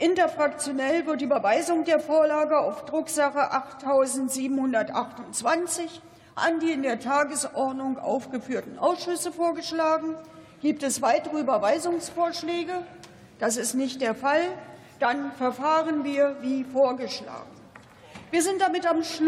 Interfraktionell wird die Überweisung der Vorlage auf Drucksache 8728 an die in der Tagesordnung aufgeführten Ausschüsse vorgeschlagen. Gibt es weitere Überweisungsvorschläge? Das ist nicht der Fall. Dann verfahren wir wie vorgeschlagen. Wir sind damit am Schluss